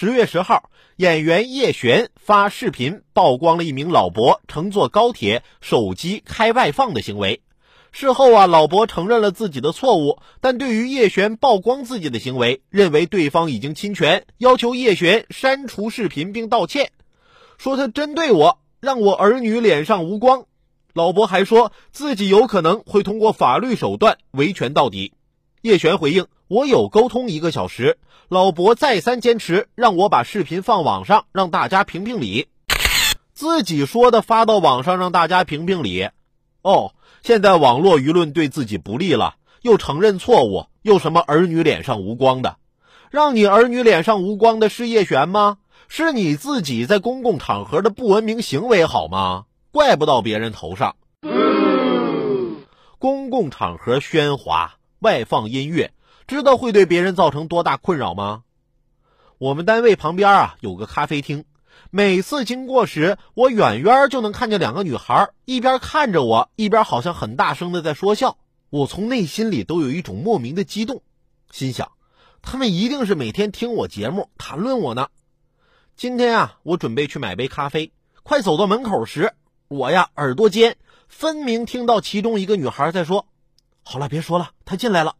十月十号，演员叶璇发视频曝光了一名老伯乘坐高铁手机开外放的行为。事后啊，老伯承认了自己的错误，但对于叶璇曝光自己的行为，认为对方已经侵权，要求叶璇删除视频并道歉，说他针对我，让我儿女脸上无光。老伯还说自己有可能会通过法律手段维权到底。叶璇回应：“我有沟通一个小时。”老伯再三坚持让我把视频放网上，让大家评评理。自己说的发到网上让大家评评理。哦，现在网络舆论对自己不利了，又承认错误，又什么儿女脸上无光的？让你儿女脸上无光的是叶璇吗？是你自己在公共场合的不文明行为好吗？怪不到别人头上。公共场合喧哗，外放音乐。知道会对别人造成多大困扰吗？我们单位旁边啊有个咖啡厅，每次经过时，我远远就能看见两个女孩一边看着我，一边好像很大声的在说笑。我从内心里都有一种莫名的激动，心想，他们一定是每天听我节目谈论我呢。今天啊，我准备去买杯咖啡，快走到门口时，我呀耳朵尖，分明听到其中一个女孩在说：“好了，别说了，她进来了。”